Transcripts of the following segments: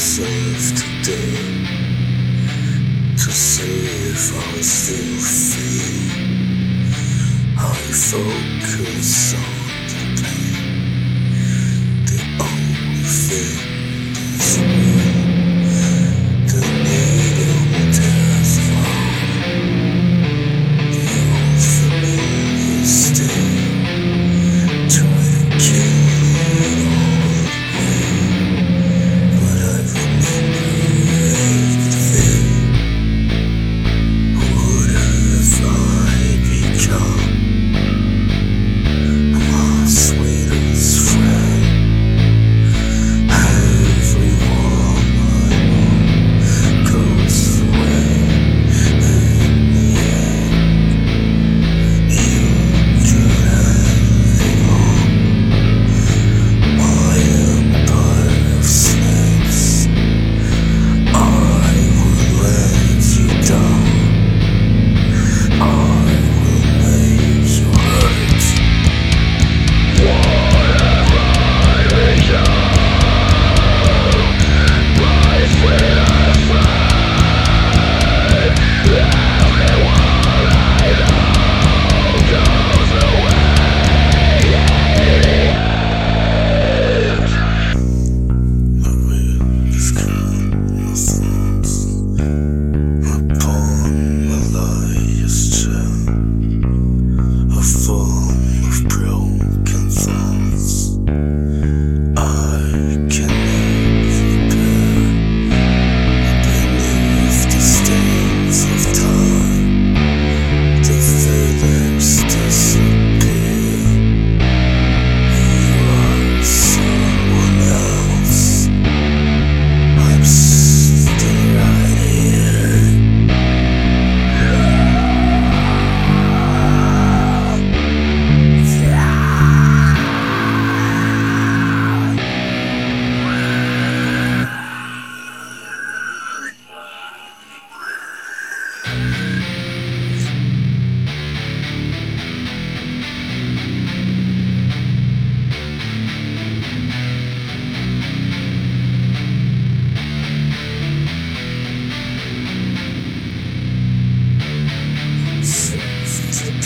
save today, to see if I still feel. I focus on the pain, the only thing.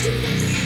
Tuesday.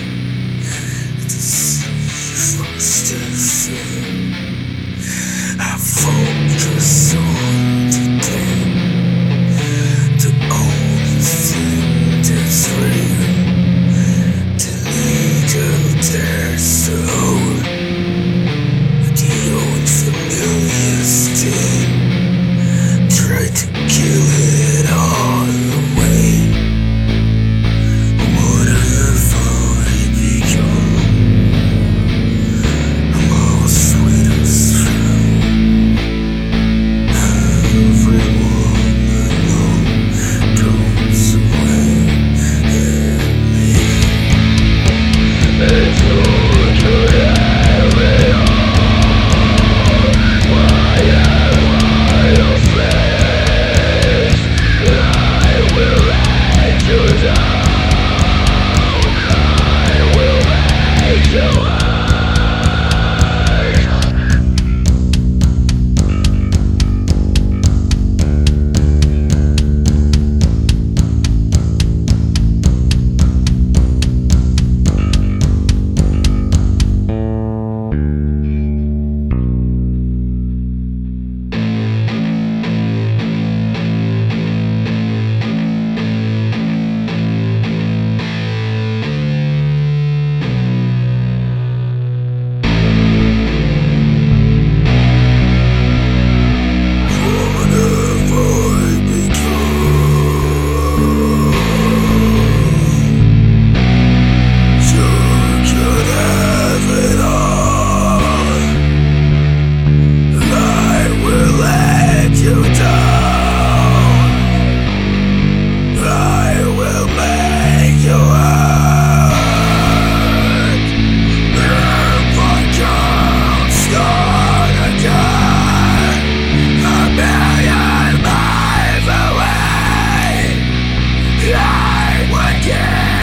It's all to again